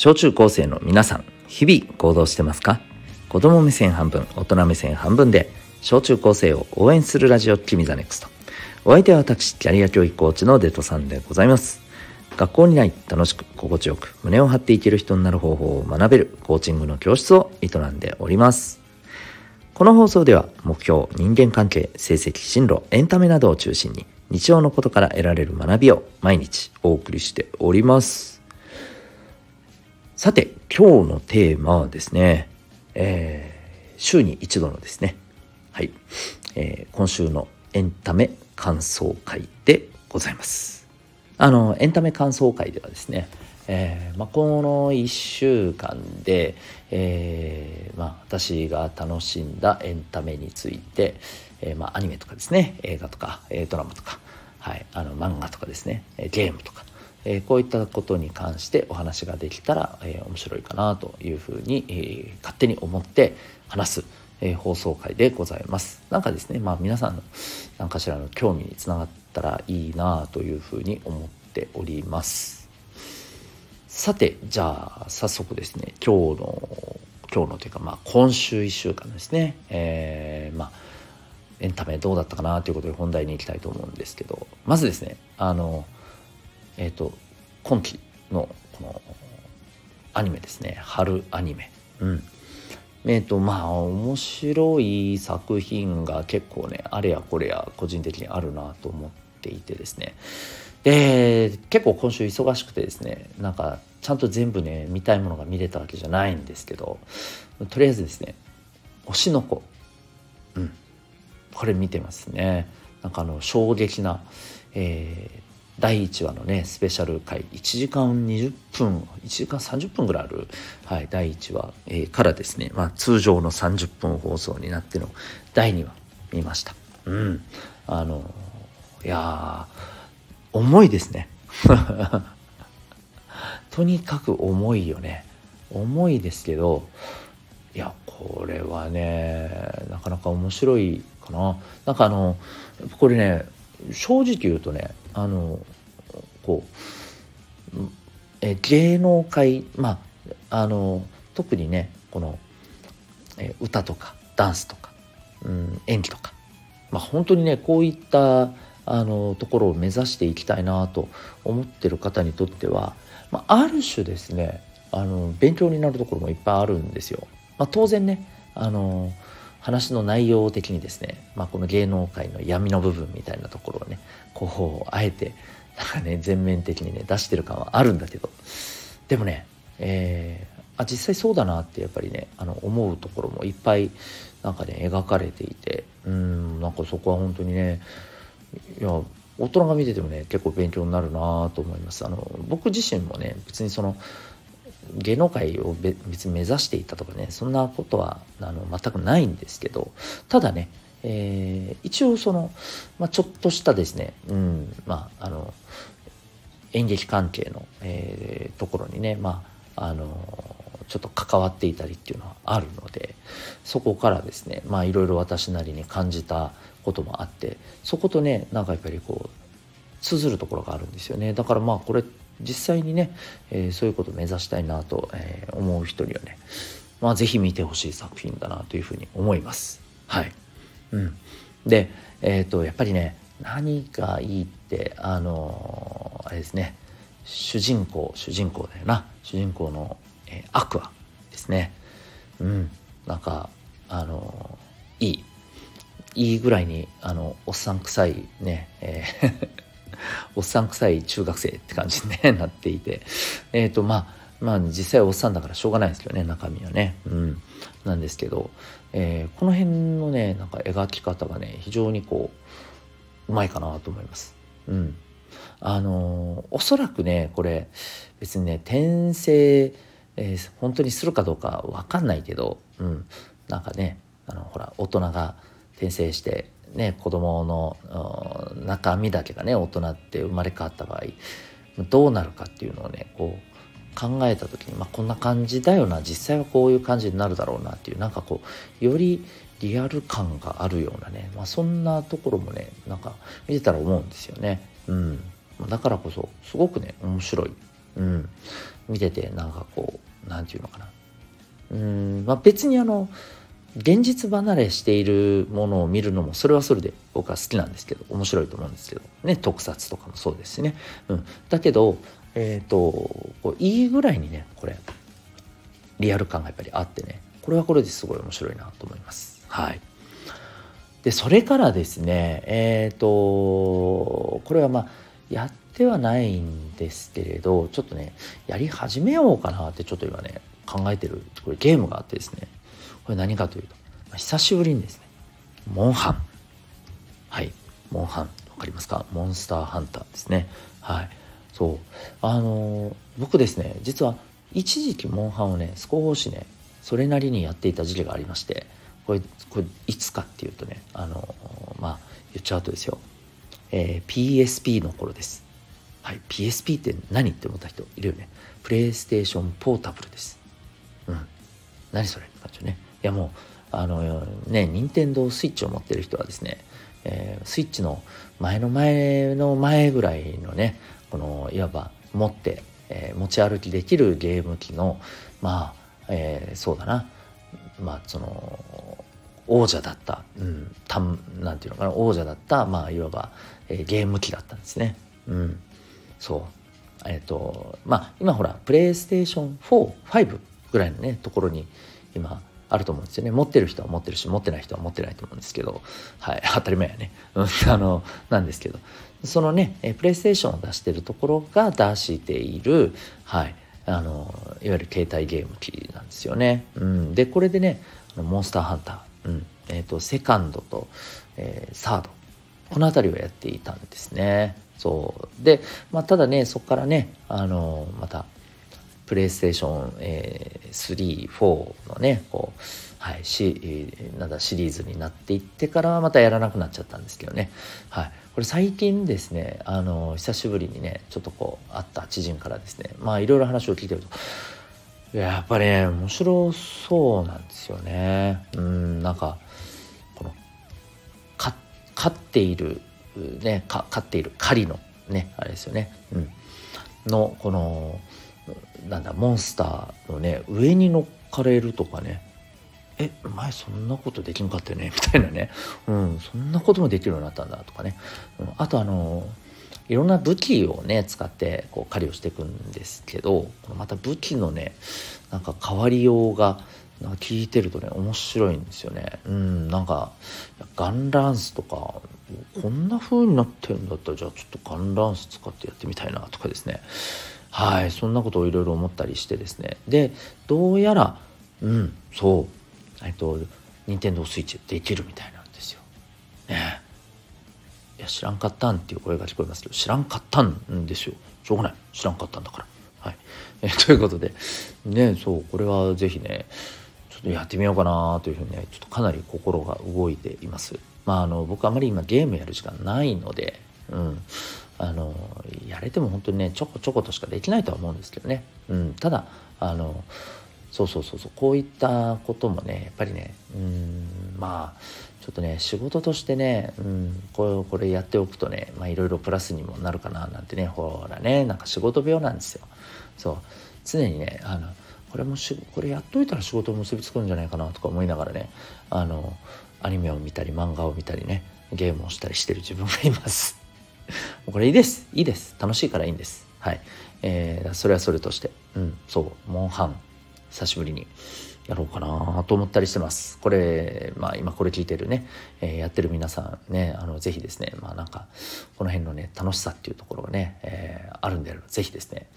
小中高生の皆さん、日々行動してますか？子供目線半分、大人目線半分で、小中高生を応援するラジオ、君 the NEXT。お相手は私、キャリア教育コーチのデトさんでございます。学校にない楽しく心地よく胸を張っていける人になる方法を学べるコーチングの教室を営んでおります。この放送では目標、人間関係、成績、進路、エンタメなどを中心に日常のことから得られる学びを毎日お送りしております。さて、今日のテーマはですね、えー、週に一度のですね、はい、えー、今週のエンタメ感想会でございます。あのエンタメ感想会ではですね、えーまあ、この1週間で、えーまあ、私が楽しんだエンタメについて、えーまあ、アニメとかですね映画とか、えー、ドラマとか、はい、あの漫画とかですねゲームとか、え、こういったことに関してお話ができたら、え、面白いかなというふうに、え、勝手に思って話す、え、放送回でございます。なんかですね、まあ、皆さんの何かしらの興味につながってったらいいなというふうに思っておりますさてじゃあ早速ですね今日の今日のというかまあ今週1週間ですねえー、まあエンタメどうだったかなということで本題に行きたいと思うんですけどまずですねあのえっ、ー、と今期のこのアニメですね。春アニメ。うん。えっ、ー、とまあ面白い作品が結構ねあれやこれや個人的にあるなと思っていてですね。で結構今週忙しくてですねなんかちゃんと全部ね見たいものが見れたわけじゃないんですけどとりあえずですね推しの子。うん。これ見てますね。なんかあの衝撃な、えー、第1話のねスペシャル回1時間20分1時間30分ぐらいある、はい、第1話、えー、からですね、まあ、通常の30分放送になっての第2話見ました。うん。あのいや重いですね。とにかく重いよね。重いですけどいやこれはねなかなか面白いかな。なんかあのこれね正直言うとねあのこうえ芸能界まああの特にねこのえ歌とかダンスとか、うん、演技とか、まあ、本当にねこういったあのところを目指していきたいなと思ってる方にとっては、まあ、ある種ですねあの勉強になるところもいっぱいあるんですよ。まあ、当然ねあの話の内容的にですね、まあ、この芸能界の闇の部分みたいなところをねこうあえてなんかね全面的にね出してる感はあるんだけど。でもね、えー、あ実際そうだなってやっぱりねあの思うところもいっぱいなんかね描かれていてうんなんかそこは本当にねいや大人が見ててもね結構勉強になるなと思います。あの僕自身もね別にその芸能界を別に目指していたとかねそんなことはあの全くないんですけどただね、えー、一応その、まあ、ちょっとしたですね、うんまあ、あの演劇関係の、えー、ところにね、まあ、あのちょっと関わっていたりっていうのはあるのでそこからですねまあいろいろ私なりに感じたこともあってそことねなんかやっぱりこう通ずるところがあるんですよね。だからまあこれ実際にね、えー、そういうことを目指したいなと、えー、思う人にはねまあ是非見てほしい作品だなというふうに思います。はい、うん、でえ、ー、とやっぱりね何がいいってあのあれですね主人公主人公だよな。主人公の、えアクアですね。うん。なんかあのいい。いいぐらいにあのおっさん臭いね、えーおっさん臭い中学生って感じに、ね、なっていて。えっ、ー、とまあまあ実際おっさんだからしょうがないですけどね中身はね。うん。なんですけど、えー、この辺のねなんか描き方がね非常にこううまいかなと思います。うん。あのー、おそらくねこれ別にね転生、えー、本当にするかどうかわかんないけどうん。なんかねあのほら大人が転生してね子供の中身だけがね大人って生まれ変わった場合どうなるかっていうのをねこう考えた時に、まあ、こんな感じだよな実際はこういう感じになるだろうなっていうなんかこうよりリアル感があるようなね、まあ、そんなところもねなんか見てたら思うんですよね。うん、だからこそすごくね面白い。うん。見ててなんかこう何て言うのかな。うん。まあ別にあの現実離れしているものを見るのもそれはそれで僕は好きなんですけど面白いと思うんですけど。ね特撮とかもそうですしね、うん、だけどえっ、ー、といいぐらいにねこれリアル感がやっぱりあってね。これはこれですごい面白いなと思います。はい。でそれからですねえっ、ー、とこれはまあやってはないんですけれどちょっとねやり始めようかなってちょっと今ね考えてるこれゲームがあってですね。これ何かというと、まあ、久しぶりにですねモンハン。はい。モンハン。わかりますか？モンスターハンターですね。はい。そう。あのー、僕ですね実は一時期モンハンをね少しねそれなりにやっていた時期がありましてこれこれいつかっていうとねあのー、まあ言っちゃうとですよ、えー、PSP の頃です。はい。PSP って何って思った人いるよね。プレイステーションポータブルです。うん。何それって感じね。やもうあのね任天堂スイッチを持ってる人はですね、えー、スイッチの前の前の前ぐらいのねこのいわば持って、えー、持ち歩きできるゲーム機のまあ、えー、そうだな。まあその王者だった、うん、たんなんていうのかな王者だったまあいわば、えー、ゲーム機だったんですね。うん、そう。えっ、ー、とまあ今ほらプレイステーション45ぐらいのねところに今あると思うんですよね。持ってる人は持ってるし持ってない人は持ってないと思うんですけど。はい。当たり前やね。あのなんですけど。そのねプレイステーションを出してるところが出しているはい。あのいわゆる携帯ゲーム機なんですよね、うん、でこれでねモンスターハンター、うん。えーと、セカンドと、えー、サード。この辺りをやっていたんですね。そう。で、まあ、ただねそこからねあのまたプレイステーション、えー、3、4のね、こう、はい、し、なんだ、シリーズになっていってからはまたやらなくなっちゃったんですけどね。はい。これ最近ですね、あの、久しぶりにね、ちょっとこう、会った知人からですね、まあいろいろ話を聞いてると、やっぱりね、面白そうなんですよね。うん、なんか、この、か、飼っている、ね、か飼っている狩りの、ね、あれですよね。うん。の、この、なんだモンスターのね上に乗っかれるとかね。え前そんなことできんかったよね？みたいなね、うん、そんなこともできるようになったんだとかね、うん、あとあのいろんな武器をね使ってこう狩りをしていくんですけどまた武器のねなんか変わりようがなんか聞いてるとね面白いんですよね。うんなんかガンランスとかこんな風になってるんだったらじゃあちょっとガンランス使ってやってみたいなとかですね。はいそんなことをいろいろ思ったりしてですねでどうやらうんそうえっと任天堂スイッチできるみたいなんですよ。ねいや知らんかったんっていう声が聞こえますけど知らんかったんですよしょうがない知らんかったんだから。はい、えということでねそうこれは是非ねちょっとやってみようかなというふうにねちょっとかなり心が動いています。まああの僕あまり今ゲームやる時間ないので、うん、あのやれても本当にねちょこちょことしかできないとは思うんですけどね、うん、ただあのそうそうそうそうこういったこともねやっぱりねうんまあちょっとね仕事としてね、うん、これこれやっておくとねいろいろプラスにもなるかななんてねほらねなんか仕事病なんですよ。そう。常にねあのこれもしこれやっといたら仕事結びつくんじゃないかなとか思いながらねあのアニメを見たり漫画を見たりねゲームをしたりしてる自分がいます。これいいです。いいです。楽しいからいいんです。はい。えー、それはそれとして、うん、そう、モンハン、久しぶりにやろうかなと思ったりしてます。これ、まあ今これ聞いてるね、えー、やってる皆さんね、あの、ぜひですね、まあなんか、この辺のね、楽しさっていうところがね、えー、あるんであれば、ぜひですね、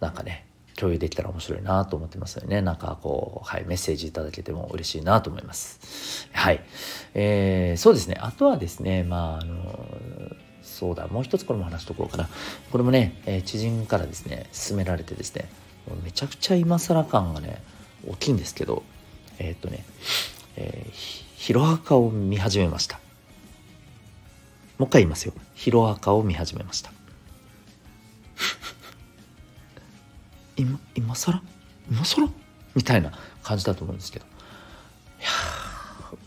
なんかね、共有できたら面白いなと思ってますのでね、なんかこう、はい、メッセージいただけても嬉しいなと思います。はい。えー、そうですね、あとはですね、まあ、あの、そうだもう一つこれも話しとこうかな。これもね、えー、知人からですね勧められてですねめちゃくちゃ今更感がね大きいんですけどえー、っとね、えー、ヒロアカを見始めました。もう一回言いますよ。ヒロアカを見始めました。今今更？今更？みたいな感じだと思うんですけど。いや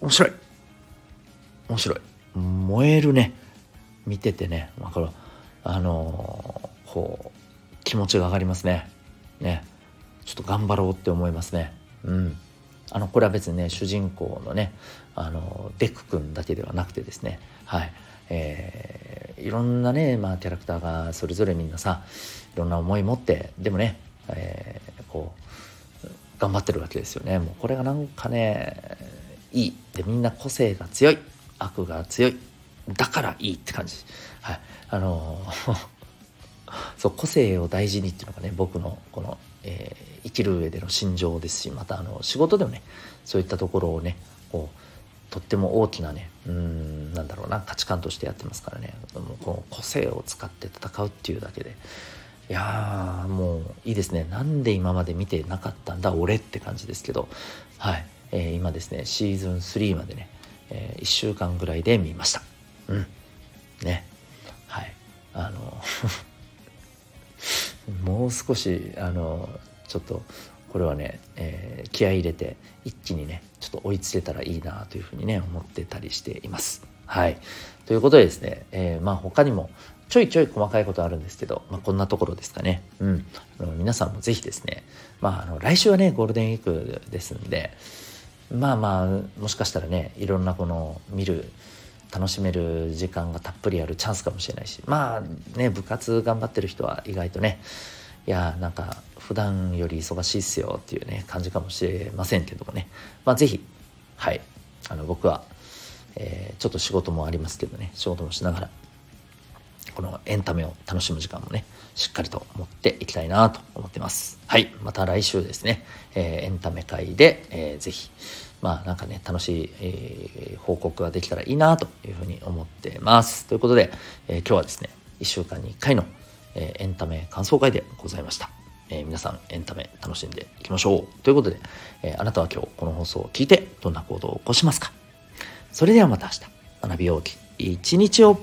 面白い。面白い。燃えるね。見ててね、まあ、これあのー、こう気持ちが上がりますね。ね。ちょっと頑張ろうって思いますね。うん。あのこれは別にね主人公のねあのデク君だけではなくてですね。はい。えー、いろんなね、まあ、キャラクターがそれぞれみんなさいろんな思い持ってでもね、えー、こう頑張ってるわけですよね。もうこれがなんかねいい。でみんな個性が強い。悪が強い。だからいいって感じ。はい。あの そう個性を大事にっていうのがね僕のこの、えー、生きる上での心情ですしまたあの仕事でもねそういったところをねこうとっても大きなねうんなんだろうな価値観としてやってますからね。もうこの個性を使って戦うっていうだけで。いやもういいですね。なんで今まで見てなかったんだ俺って感じですけど。はい、えー、今ですねシーズン3までね、えー、1週間ぐらいで見ました。うんねはいあの もう少しあのちょっとこれはね、えー、気合い入れて一気にねちょっと追いつけたらいいなというふうにね思ってたりしています。はいということでですね、えー、まあ他にもちょいちょい細かいことあるんですけど、まあ、こんなところですかね。うん。あの皆さんもぜひですね、まあ、あの来週はね、ゴールデンウィークですんで、まあまあ、もしかしたらね、いろんなこの見る、楽しめる時間がたっぷりあるチャンスかもしれないし、まあね、部活頑張ってる人は意外とね、いやなんか普段より忙しいっすよっていうね感じかもしれませんけどもね。まあ是非はい。あの僕は、えー、ちょっと仕事もありますけどね。仕事もしながらこのエンタメを楽しむ時間もねしっかりと持っていきたいなと思ってます。はい。また来週ですね、えー、エンタメ会で、えー、ぜひまあなんかね楽しい、えー、報告ができたらいいなというふうに思ってますということで、えー、今日はですね1週間に1回のえー、エンタメ感想会でございました。え、皆さんエンタメ楽しんでいきましょう。ということで、え、あなたは今日この放送を聞いてどんな行動を起こしますか？それではまた明日学びようき一日を